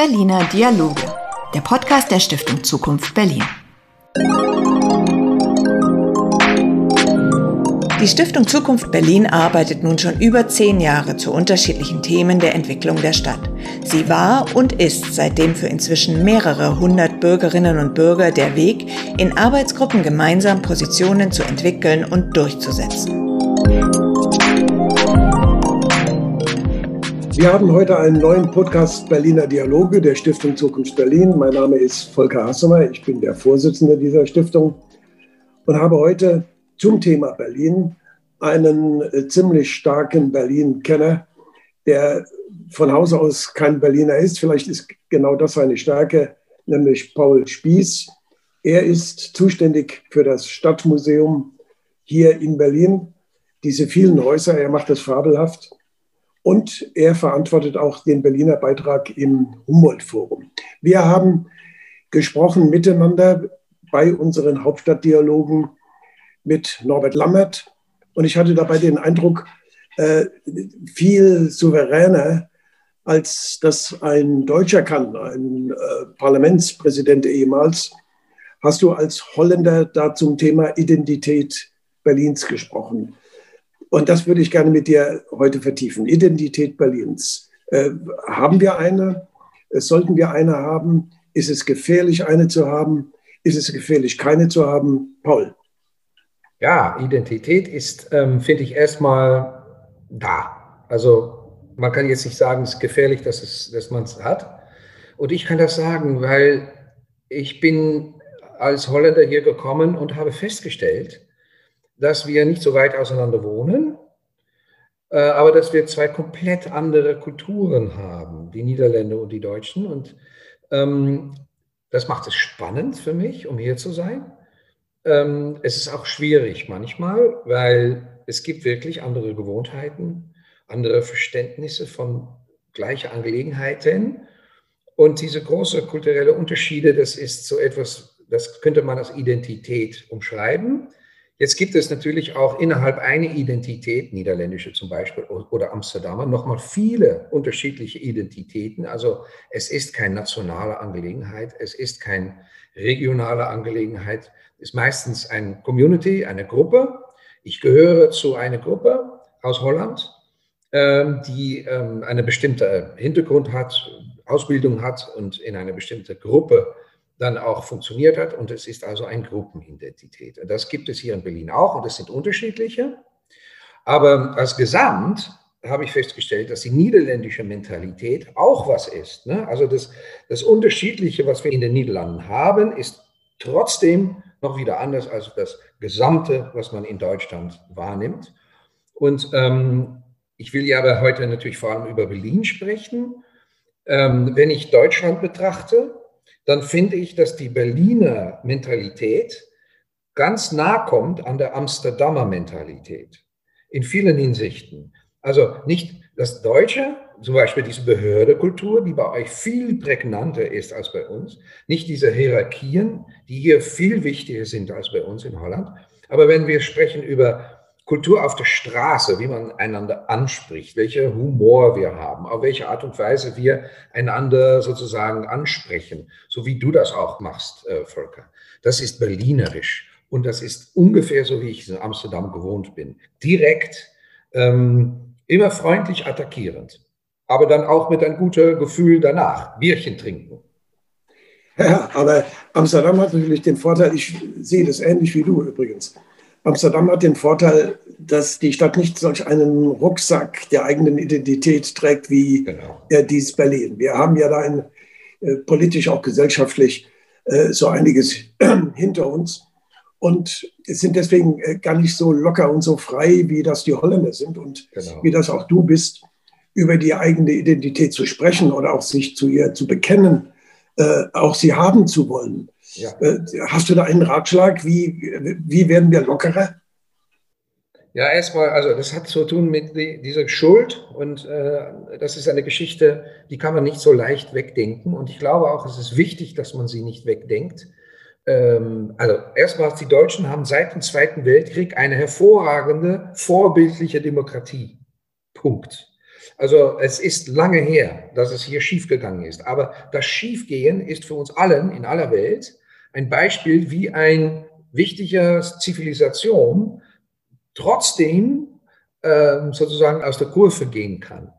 Berliner Dialoge, der Podcast der Stiftung Zukunft Berlin. Die Stiftung Zukunft Berlin arbeitet nun schon über zehn Jahre zu unterschiedlichen Themen der Entwicklung der Stadt. Sie war und ist seitdem für inzwischen mehrere hundert Bürgerinnen und Bürger der Weg, in Arbeitsgruppen gemeinsam Positionen zu entwickeln und durchzusetzen. Wir haben heute einen neuen Podcast Berliner Dialoge der Stiftung Zukunft Berlin. Mein Name ist Volker Hassemer, ich bin der Vorsitzende dieser Stiftung und habe heute zum Thema Berlin einen äh, ziemlich starken Berlin-Kenner, der von Haus aus kein Berliner ist. Vielleicht ist genau das seine Stärke, nämlich Paul Spieß. Er ist zuständig für das Stadtmuseum hier in Berlin. Diese vielen Häuser, er macht das fabelhaft. Und er verantwortet auch den Berliner Beitrag im Humboldt-Forum. Wir haben gesprochen miteinander bei unseren Hauptstadtdialogen mit Norbert Lammert. Und ich hatte dabei den Eindruck, äh, viel souveräner, als das ein Deutscher kann, ein äh, Parlamentspräsident ehemals, hast du als Holländer da zum Thema Identität Berlins gesprochen. Und das würde ich gerne mit dir heute vertiefen. Identität Berlins. Äh, haben wir eine? Äh, sollten wir eine haben? Ist es gefährlich, eine zu haben? Ist es gefährlich, keine zu haben? Paul. Ja, Identität ist, ähm, finde ich, erstmal da. Also man kann jetzt nicht sagen, es ist gefährlich, dass, es, dass man es hat. Und ich kann das sagen, weil ich bin als Holländer hier gekommen und habe festgestellt, dass wir nicht so weit auseinander wohnen, äh, aber dass wir zwei komplett andere Kulturen haben, die Niederländer und die Deutschen. Und ähm, das macht es spannend für mich, um hier zu sein. Ähm, es ist auch schwierig manchmal, weil es gibt wirklich andere Gewohnheiten, andere Verständnisse von gleichen Angelegenheiten. Und diese großen kulturellen Unterschiede, das ist so etwas, das könnte man als Identität umschreiben. Jetzt gibt es natürlich auch innerhalb einer Identität, niederländische zum Beispiel oder Amsterdamer, nochmal viele unterschiedliche Identitäten. Also es ist keine nationale Angelegenheit, es ist keine regionale Angelegenheit, es ist meistens eine Community, eine Gruppe. Ich gehöre zu einer Gruppe aus Holland, ähm, die ähm, einen bestimmten Hintergrund hat, Ausbildung hat und in eine bestimmte Gruppe dann auch funktioniert hat. Und es ist also eine Gruppenidentität. Das gibt es hier in Berlin auch und es sind unterschiedliche. Aber als Gesamt habe ich festgestellt, dass die niederländische Mentalität auch was ist. Ne? Also das, das Unterschiedliche, was wir in den Niederlanden haben, ist trotzdem noch wieder anders als das Gesamte, was man in Deutschland wahrnimmt. Und ähm, ich will ja aber heute natürlich vor allem über Berlin sprechen. Ähm, wenn ich Deutschland betrachte, dann finde ich, dass die Berliner Mentalität ganz nah kommt an der Amsterdamer Mentalität in vielen Hinsichten. Also nicht das Deutsche, zum Beispiel diese Behördekultur, die bei euch viel prägnanter ist als bei uns, nicht diese Hierarchien, die hier viel wichtiger sind als bei uns in Holland. Aber wenn wir sprechen über Kultur auf der Straße, wie man einander anspricht, welcher Humor wir haben, auf welche Art und Weise wir einander sozusagen ansprechen, so wie du das auch machst, äh, Volker. Das ist berlinerisch und das ist ungefähr so, wie ich in Amsterdam gewohnt bin. Direkt, ähm, immer freundlich attackierend, aber dann auch mit einem guten Gefühl danach, Bierchen trinken. Ja, aber Amsterdam hat natürlich den Vorteil, ich sehe das ähnlich wie du übrigens Amsterdam hat den Vorteil, dass die Stadt nicht solch einen Rucksack der eigenen Identität trägt wie genau. dies Berlin. Wir haben ja da ein, äh, politisch, auch gesellschaftlich äh, so einiges hinter uns und sind deswegen äh, gar nicht so locker und so frei, wie das die Holländer sind und genau. wie das auch du bist, über die eigene Identität zu sprechen oder auch sich zu ihr zu bekennen, äh, auch sie haben zu wollen. Ja. Äh, hast du da einen Ratschlag? Wie, wie werden wir lockerer? Ja, erstmal, also das hat zu tun mit dieser Schuld und äh, das ist eine Geschichte, die kann man nicht so leicht wegdenken und ich glaube auch, es ist wichtig, dass man sie nicht wegdenkt. Ähm, also erstmal, die Deutschen haben seit dem Zweiten Weltkrieg eine hervorragende, vorbildliche Demokratie. Punkt. Also es ist lange her, dass es hier schiefgegangen ist. Aber das Schiefgehen ist für uns allen in aller Welt ein Beispiel, wie ein wichtiger Zivilisation trotzdem ähm, sozusagen aus der Kurve gehen kann.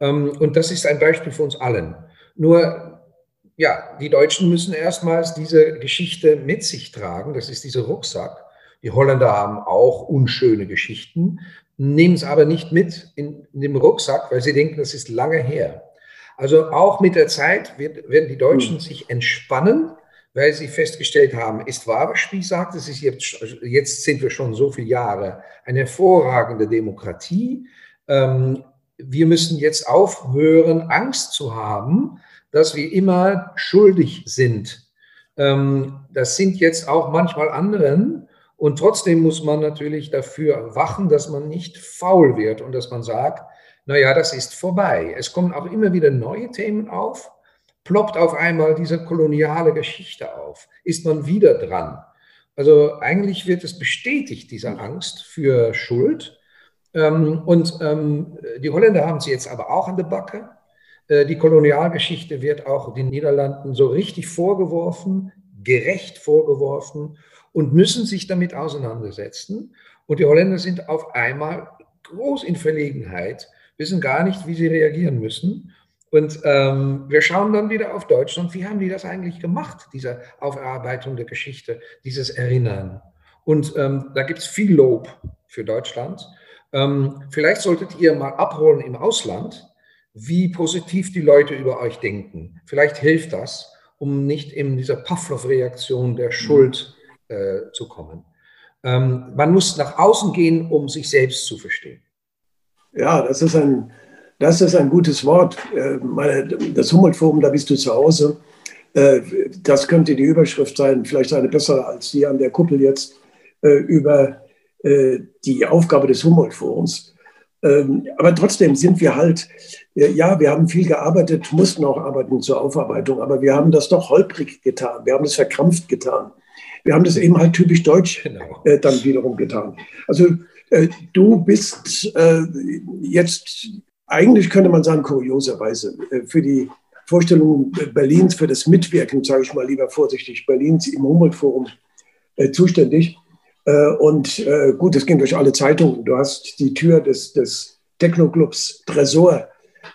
Ähm, und das ist ein Beispiel für uns allen. Nur, ja, die Deutschen müssen erstmals diese Geschichte mit sich tragen. Das ist dieser Rucksack. Die Holländer haben auch unschöne Geschichten, nehmen es aber nicht mit in, in dem Rucksack, weil sie denken, das ist lange her. Also auch mit der Zeit wird, werden die Deutschen mhm. sich entspannen, weil sie festgestellt haben, ist wahr, was Spie sagt, es ist jetzt, jetzt sind wir schon so viele Jahre eine hervorragende Demokratie. Ähm, wir müssen jetzt aufhören, Angst zu haben, dass wir immer schuldig sind. Ähm, das sind jetzt auch manchmal anderen. Und trotzdem muss man natürlich dafür wachen, dass man nicht faul wird und dass man sagt, naja, das ist vorbei. Es kommen auch immer wieder neue Themen auf ploppt auf einmal diese koloniale Geschichte auf, ist man wieder dran. Also eigentlich wird es bestätigt, diese Angst für Schuld. Ähm, und ähm, die Holländer haben sie jetzt aber auch an der Backe. Äh, die Kolonialgeschichte wird auch den Niederlanden so richtig vorgeworfen, gerecht vorgeworfen und müssen sich damit auseinandersetzen. Und die Holländer sind auf einmal groß in Verlegenheit, wissen gar nicht, wie sie reagieren müssen. Und ähm, wir schauen dann wieder auf Deutschland. Wie haben die das eigentlich gemacht, diese Aufarbeitung der Geschichte, dieses Erinnern? Und ähm, da gibt es viel Lob für Deutschland. Ähm, vielleicht solltet ihr mal abholen im Ausland, wie positiv die Leute über euch denken. Vielleicht hilft das, um nicht in dieser Pavlov-Reaktion der Schuld äh, zu kommen. Ähm, man muss nach außen gehen, um sich selbst zu verstehen. Ja, das ist ein das ist ein gutes Wort. Äh, das Humboldt-Forum, da bist du zu Hause. Äh, das könnte die Überschrift sein, vielleicht eine bessere als die an der Kuppel jetzt, äh, über die Aufgabe des Humboldt-Forums. Ähm, aber trotzdem sind wir halt, ja, wir haben viel gearbeitet, mussten auch arbeiten zur Aufarbeitung, aber wir haben das doch holprig getan, wir haben das verkrampft getan. Wir haben das eben halt typisch deutsch genau. dann wiederum getan. Also du bist jetzt eigentlich könnte man sagen, kurioserweise, äh, für die Vorstellung Berlins, für das Mitwirken, sage ich mal lieber vorsichtig, Berlins im Humboldt-Forum äh, zuständig. Äh, und äh, gut, das ging durch alle Zeitungen. Du hast die Tür des, des Techno-Clubs Tresor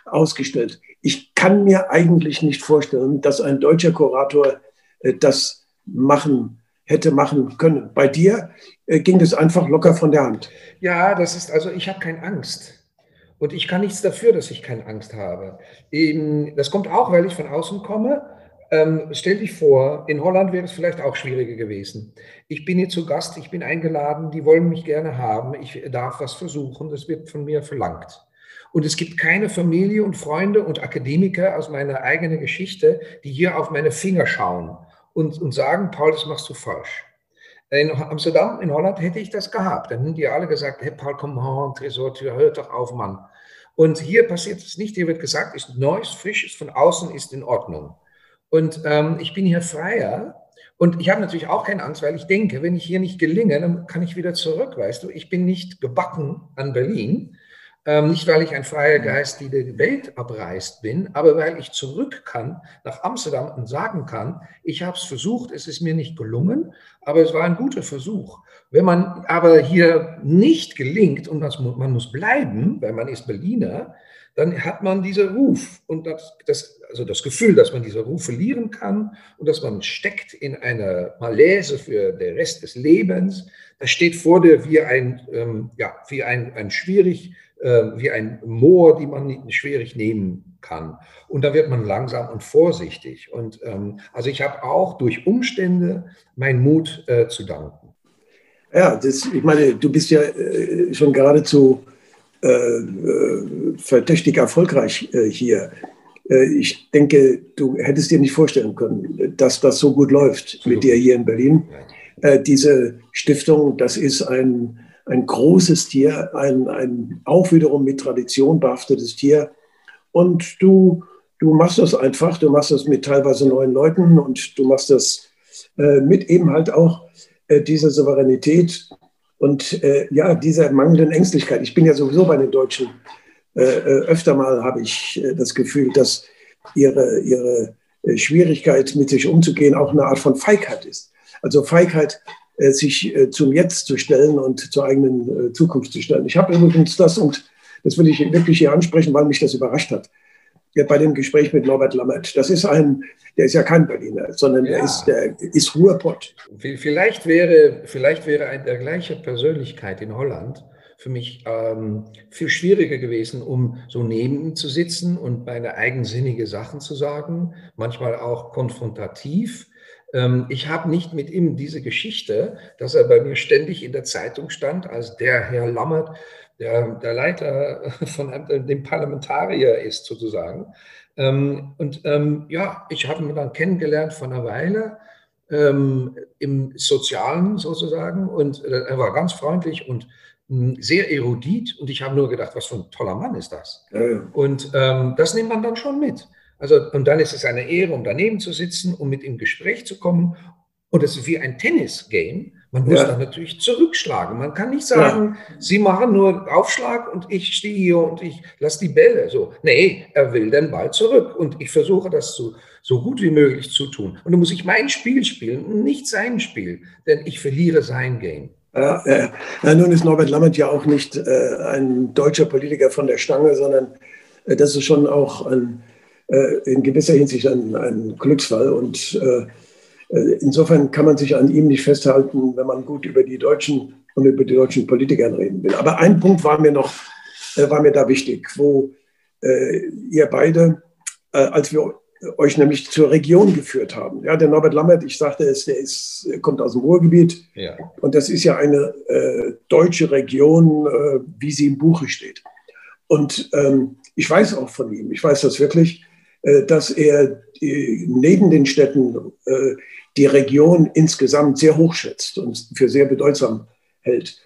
ausgestellt. Ich kann mir eigentlich nicht vorstellen, dass ein deutscher Kurator äh, das machen hätte machen können. Bei dir äh, ging das einfach locker von der Hand. Ja, das ist also, ich habe keine Angst. Und ich kann nichts dafür, dass ich keine Angst habe. Das kommt auch, weil ich von außen komme. Ähm, stell dich vor, in Holland wäre es vielleicht auch schwieriger gewesen. Ich bin hier zu Gast, ich bin eingeladen, die wollen mich gerne haben, ich darf was versuchen, das wird von mir verlangt. Und es gibt keine Familie und Freunde und Akademiker aus meiner eigenen Geschichte, die hier auf meine Finger schauen und, und sagen, Paul, das machst du falsch. In Amsterdam, in Holland hätte ich das gehabt. Dann hätten die alle gesagt, hey Paul, komm on, Tresortür, hör doch auf, Mann. Und hier passiert es nicht. Hier wird gesagt, ist neues, frisches von außen ist in Ordnung. Und ähm, ich bin hier freier. Und ich habe natürlich auch keine Angst, weil ich denke, wenn ich hier nicht gelinge, dann kann ich wieder zurück, weißt du. Ich bin nicht gebacken an Berlin. Ähm, nicht, weil ich ein freier Geist, die die Welt abreist bin, aber weil ich zurück kann nach Amsterdam und sagen kann, ich habe es versucht, es ist mir nicht gelungen, aber es war ein guter Versuch. Wenn man aber hier nicht gelingt und das, man muss bleiben, weil man ist Berliner, dann hat man diesen Ruf und das, das, also das Gefühl, dass man diesen Ruf verlieren kann und dass man steckt in einer Malaise für den Rest des Lebens. Das steht vor dir wie ein, ähm, ja, wie ein, ein schwierig wie ein Moor, die man schwierig nehmen kann. Und da wird man langsam und vorsichtig. Und ähm, also ich habe auch durch Umstände meinen Mut äh, zu danken. Ja, das, ich meine, du bist ja äh, schon geradezu äh, äh verdächtig erfolgreich äh, hier. Äh, ich denke, du hättest dir nicht vorstellen können, dass das so gut läuft so. mit dir hier in Berlin. Diese Stiftung, das ist ein ein großes Tier, ein, ein auch wiederum mit Tradition behaftetes Tier. Und du, du machst das einfach, du machst das mit teilweise neuen Leuten und du machst das äh, mit eben halt auch äh, dieser Souveränität und äh, ja, dieser mangelnden Ängstlichkeit. Ich bin ja sowieso bei den Deutschen äh, öfter mal habe ich das Gefühl, dass ihre, ihre Schwierigkeit, mit sich umzugehen, auch eine Art von Feigheit ist. Also Feigheit, sich zum Jetzt zu stellen und zur eigenen Zukunft zu stellen. Ich habe übrigens das, und das will ich wirklich hier ansprechen, weil mich das überrascht hat, bei dem Gespräch mit Norbert Lammert. Das ist ein, der ist ja kein Berliner, sondern ja. der, ist, der ist Ruhrpott. Vielleicht wäre, vielleicht wäre eine der gleiche Persönlichkeit in Holland für mich ähm, viel schwieriger gewesen, um so neben ihm zu sitzen und meine eigensinnige Sachen zu sagen, manchmal auch konfrontativ. Ähm, ich habe nicht mit ihm diese Geschichte, dass er bei mir ständig in der Zeitung stand, als der Herr Lammert der, der Leiter von dem Parlamentarier ist sozusagen. Ähm, und ähm, ja, ich habe ihn dann kennengelernt vor einer Weile im Sozialen sozusagen und äh, er war ganz freundlich und hm, sehr erudit und ich habe nur gedacht, was für ein toller Mann ist das. Ja, ja. Und ähm, das nimmt man dann schon mit. Also, und dann ist es eine Ehre, um daneben zu sitzen, um mit ihm Gespräch zu kommen. Und es ist wie ein Tennis-Game man muss ja. dann natürlich zurückschlagen. Man kann nicht sagen, ja. Sie machen nur Aufschlag und ich stehe hier und ich lasse die Bälle. So, nee, er will den Ball zurück und ich versuche das so, so gut wie möglich zu tun. Und dann muss ich mein Spiel spielen und nicht sein Spiel, denn ich verliere sein Game. Ja, ja. ja nun ist Norbert Lammert ja auch nicht äh, ein deutscher Politiker von der Stange, sondern äh, das ist schon auch ein, in gewisser Hinsicht ein, ein Glücksfall und äh, äh, insofern kann man sich an ihm nicht festhalten, wenn man gut über die Deutschen und über die deutschen Politiker reden will. Aber ein Punkt war mir noch, äh, war mir da wichtig, wo äh, ihr beide, äh, als wir euch nämlich zur Region geführt haben. Ja, der Norbert Lammert, ich sagte es, der ist, kommt aus dem Ruhrgebiet. Ja. Und das ist ja eine äh, deutsche Region, äh, wie sie im Buche steht. Und ähm, ich weiß auch von ihm, ich weiß das wirklich, dass er neben den Städten die Region insgesamt sehr hoch schätzt und für sehr bedeutsam hält.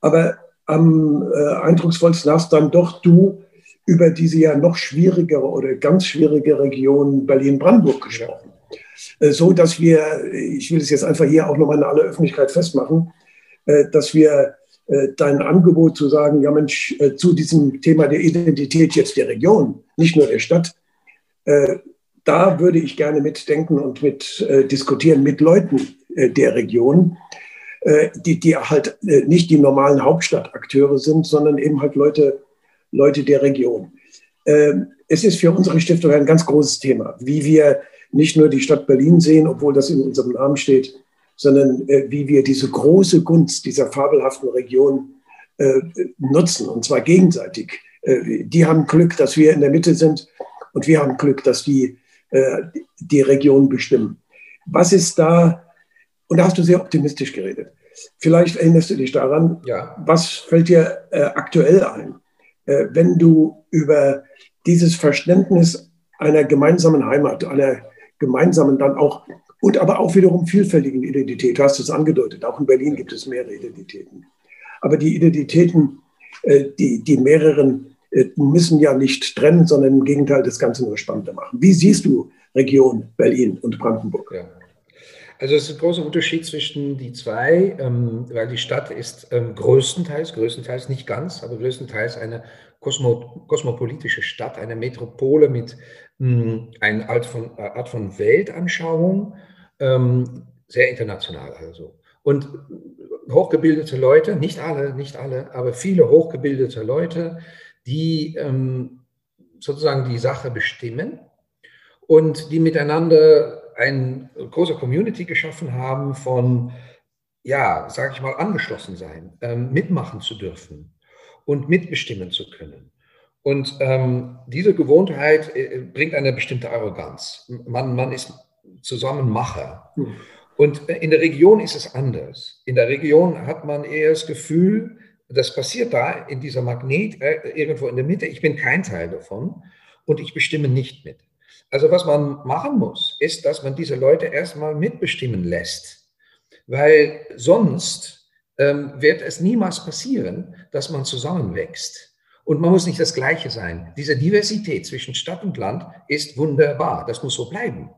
Aber am äh, eindrucksvollsten hast dann doch du über diese ja noch schwierigere oder ganz schwierige Region Berlin-Brandenburg gesprochen. Äh, so dass wir, ich will es jetzt einfach hier auch nochmal in aller Öffentlichkeit festmachen, äh, dass wir äh, dein Angebot zu sagen, ja Mensch, äh, zu diesem Thema der Identität jetzt der Region, nicht nur der Stadt, äh, da würde ich gerne mitdenken und mit äh, diskutieren mit Leuten äh, der Region, äh, die, die halt äh, nicht die normalen Hauptstadtakteure sind, sondern eben halt Leute, Leute der Region. Ähm, es ist für unsere Stiftung ein ganz großes Thema, wie wir nicht nur die Stadt Berlin sehen, obwohl das in unserem Namen steht, sondern wie wir diese große Gunst dieser fabelhaften Region nutzen, und zwar gegenseitig. die haben Glück, dass wir in der Mitte sind und wir haben Glück, dass die äh, die Region bestimmen. Was ist da, und da hast du sehr optimistisch geredet. Vielleicht erinnerst du dich daran, ja. was fällt dir äh, aktuell ein, äh, wenn du über dieses Verständnis einer gemeinsamen Heimat, einer gemeinsamen dann auch und aber auch wiederum vielfältigen Identität, du hast es angedeutet, auch in Berlin gibt es mehrere Identitäten. Aber die Identitäten, äh, die, die mehreren müssen ja nicht trennen, sondern im Gegenteil das Ganze nur spannender machen. Wie siehst du Region Berlin und Brandenburg? Ja. Also es ist ein großer Unterschied zwischen die zwei, ähm, weil die Stadt ist ähm, größtenteils, größtenteils nicht ganz, aber größtenteils eine kosmo, kosmopolitische Stadt, eine Metropole mit mh, einer Art von, Art von Weltanschauung, ähm, sehr international also. Und hochgebildete Leute, nicht alle, nicht alle, aber viele hochgebildete Leute, die ähm, sozusagen die Sache bestimmen und die miteinander eine große Community geschaffen haben von, ja, sage ich mal, angeschlossen sein, ähm, mitmachen zu dürfen und mitbestimmen zu können. Und ähm, diese Gewohnheit äh, bringt eine bestimmte Arroganz. Man, man ist Zusammenmacher. Hm. Und in der Region ist es anders. In der Region hat man eher das Gefühl, das passiert da in dieser Magnet äh, irgendwo in der Mitte. Ich bin kein Teil davon und ich bestimme nicht mit. Also was man machen muss, ist, dass man diese Leute erstmal mitbestimmen lässt, weil sonst ähm, wird es niemals passieren, dass man zusammenwächst. Und man muss nicht das Gleiche sein. Diese Diversität zwischen Stadt und Land ist wunderbar. Das muss so bleiben.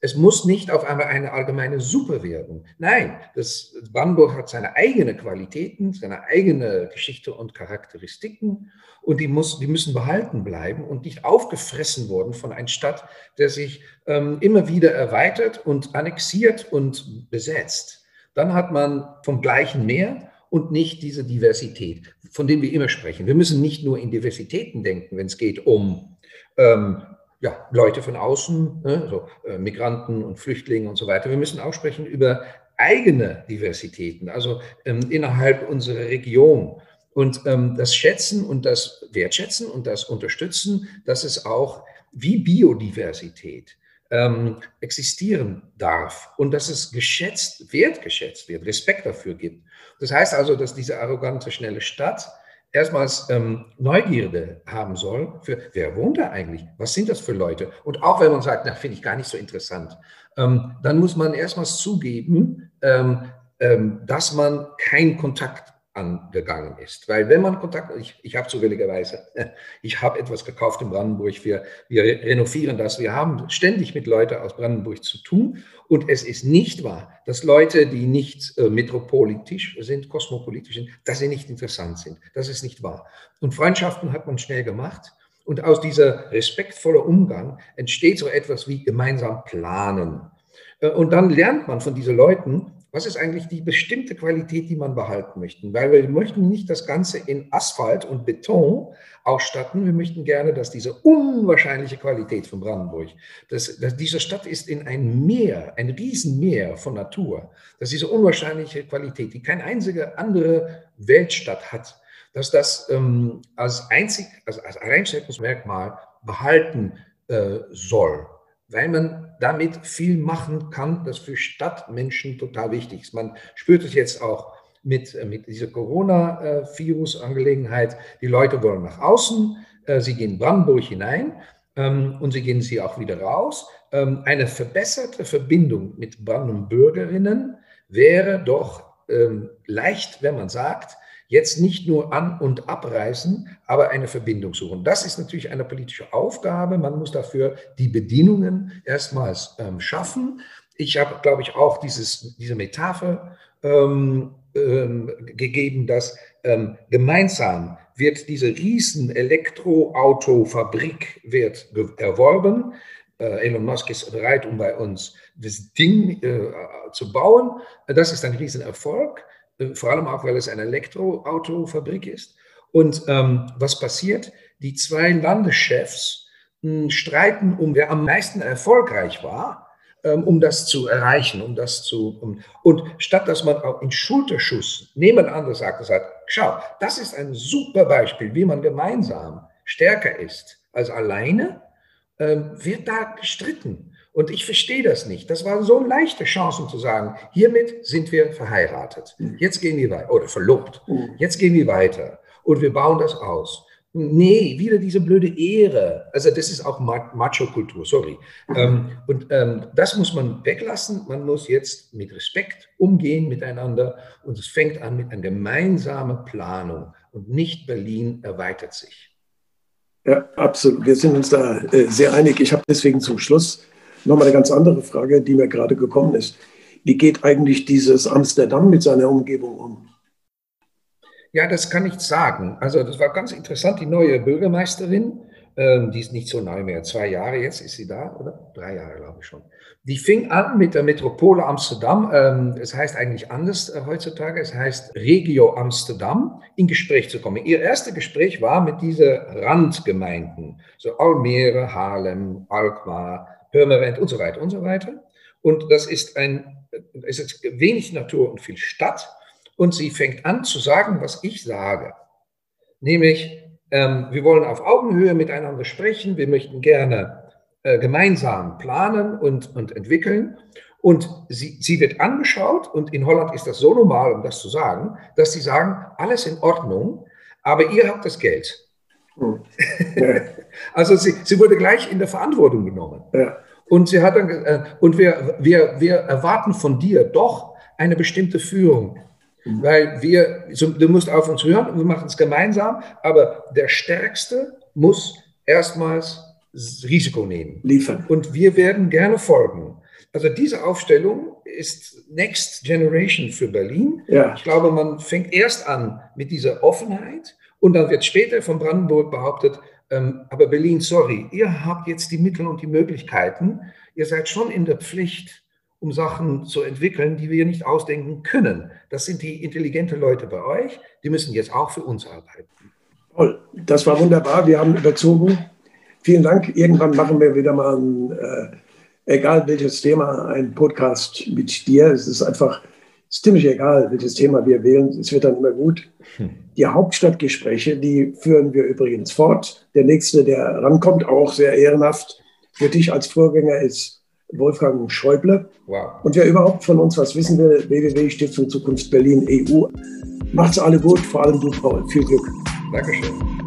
Es muss nicht auf einmal eine allgemeine Suppe werden. Nein, das Brandenburg hat seine eigenen Qualitäten, seine eigene Geschichte und Charakteristiken und die, muss, die müssen behalten bleiben und nicht aufgefressen worden von einer Stadt, der sich ähm, immer wieder erweitert und annexiert und besetzt. Dann hat man vom gleichen mehr und nicht diese Diversität, von der wir immer sprechen. Wir müssen nicht nur in Diversitäten denken, wenn es geht um ähm, ja, Leute von außen, ne, so, äh, Migranten und Flüchtlinge und so weiter. Wir müssen auch sprechen über eigene Diversitäten, also ähm, innerhalb unserer Region. Und ähm, das Schätzen und das Wertschätzen und das Unterstützen, das ist auch wie Biodiversität ähm, existieren darf und dass es geschätzt, wertgeschätzt wird, Respekt dafür gibt. Das heißt also, dass diese arrogante, schnelle Stadt erstmals ähm, Neugierde haben soll für, wer wohnt da eigentlich? Was sind das für Leute? Und auch wenn man sagt, na, finde ich gar nicht so interessant, ähm, dann muss man erstmals zugeben, ähm, ähm dass man keinen Kontakt angegangen ist. Weil wenn man Kontakt, ich, ich habe zufälligerweise, ich habe etwas gekauft in Brandenburg, wir, wir renovieren das, wir haben ständig mit Leuten aus Brandenburg zu tun und es ist nicht wahr, dass Leute, die nicht äh, metropolitisch sind, kosmopolitisch sind, dass sie nicht interessant sind. Das ist nicht wahr. Und Freundschaften hat man schnell gemacht. Und aus dieser respektvollen Umgang entsteht so etwas wie gemeinsam planen. Äh, und dann lernt man von diesen Leuten, was ist eigentlich die bestimmte Qualität, die man behalten möchte? Weil wir möchten nicht das Ganze in Asphalt und Beton ausstatten. Wir möchten gerne, dass diese unwahrscheinliche Qualität von Brandenburg, dass, dass diese Stadt ist in ein Meer, ein Riesenmeer von Natur, dass diese unwahrscheinliche Qualität, die keine einzige andere Weltstadt hat, dass das ähm, als einzig, also als Alleinstellungsmerkmal behalten äh, soll weil man damit viel machen kann, das für Stadtmenschen total wichtig ist. Man spürt es jetzt auch mit, äh, mit dieser Corona-Virus-Angelegenheit. Die Leute wollen nach außen, äh, sie gehen Brandenburg hinein ähm, und sie gehen sie auch wieder raus. Ähm, eine verbesserte Verbindung mit Brandenburgerinnen wäre doch ähm, leicht, wenn man sagt, jetzt nicht nur an- und abreißen, aber eine Verbindung suchen. Das ist natürlich eine politische Aufgabe. Man muss dafür die Bedingungen erstmals ähm, schaffen. Ich habe, glaube ich, auch dieses, diese Metapher ähm, ähm, gegeben, dass ähm, gemeinsam wird diese riesen Elektroautofabrik wird erworben. Äh, Elon Musk ist bereit, um bei uns das Ding äh, zu bauen. Das ist ein Riesenerfolg. Äh, vor allem auch, weil es eine Elektroautofabrik ist. Und ähm, was passiert? Die zwei Landeschefs hm, streiten um, wer am meisten erfolgreich war, ähm, um das zu erreichen, um das zu. Um, und statt dass man auch in Schulterschuss nebeneinander sagt, sagt, schau, das ist ein super Beispiel, wie man gemeinsam stärker ist als alleine, ähm, wird da gestritten. Und ich verstehe das nicht. Das waren so leichte Chancen zu sagen, hiermit sind wir verheiratet. Mhm. Jetzt gehen wir weiter. Oder verlobt. Mhm. Jetzt gehen wir weiter. Und wir bauen das aus. Nee, wieder diese blöde Ehre. Also das ist auch Macho-Kultur, sorry. Ähm, und ähm, das muss man weglassen. Man muss jetzt mit Respekt umgehen miteinander. Und es fängt an mit einer gemeinsamen Planung. Und nicht Berlin erweitert sich. Ja, absolut. Wir sind uns da äh, sehr einig. Ich habe deswegen zum Schluss Nochmal eine ganz andere Frage, die mir gerade gekommen ist. Wie geht eigentlich dieses Amsterdam mit seiner Umgebung um? Ja, das kann ich sagen. Also das war ganz interessant. Die neue Bürgermeisterin, ähm, die ist nicht so neu mehr, zwei Jahre jetzt ist sie da, oder? Drei Jahre, glaube ich schon. Die fing an mit der Metropole Amsterdam. Ähm, es heißt eigentlich anders äh, heutzutage. Es heißt Regio Amsterdam, in Gespräch zu kommen. Ihr erstes Gespräch war mit diesen Randgemeinden, so Almere, Haarlem, Alkmaar, Purmerend und so weiter und so weiter. Und das ist ein, es ist wenig Natur und viel Stadt. Und sie fängt an zu sagen, was ich sage. Nämlich, ähm, wir wollen auf Augenhöhe miteinander sprechen, wir möchten gerne äh, gemeinsam planen und, und entwickeln. Und sie, sie wird angeschaut, und in Holland ist das so normal, um das zu sagen, dass sie sagen, alles in Ordnung, aber ihr habt das Geld. Hm. Also sie, sie wurde gleich in der Verantwortung genommen. Ja. Und sie hat dann, äh, und wir, wir, wir erwarten von dir doch eine bestimmte Führung. Mhm. Weil wir, so, du musst auf uns hören, wir machen es gemeinsam, aber der Stärkste muss erstmals Risiko nehmen. Liefern. Und wir werden gerne folgen. Also diese Aufstellung ist Next Generation für Berlin. Ja. Ich glaube, man fängt erst an mit dieser Offenheit und dann wird später von Brandenburg behauptet, aber Berlin, sorry, ihr habt jetzt die Mittel und die Möglichkeiten. Ihr seid schon in der Pflicht, um Sachen zu entwickeln, die wir nicht ausdenken können. Das sind die intelligenten Leute bei euch. Die müssen jetzt auch für uns arbeiten. Toll, das war wunderbar. Wir haben überzogen. Vielen Dank. Irgendwann machen wir wieder mal ein, äh, egal welches Thema, einen Podcast mit dir. Es ist einfach, ist ziemlich egal, welches Thema wir wählen. Es wird dann immer gut. Hm. Die Hauptstadtgespräche, die führen wir übrigens fort. Der nächste, der rankommt, auch sehr ehrenhaft für dich als Vorgänger ist Wolfgang Schäuble. Wow. Und wer überhaupt von uns was wissen will, www.stiftung Zukunft Berlin EU. Macht's alle gut, vor allem du, Paul. Viel Glück. Dankeschön.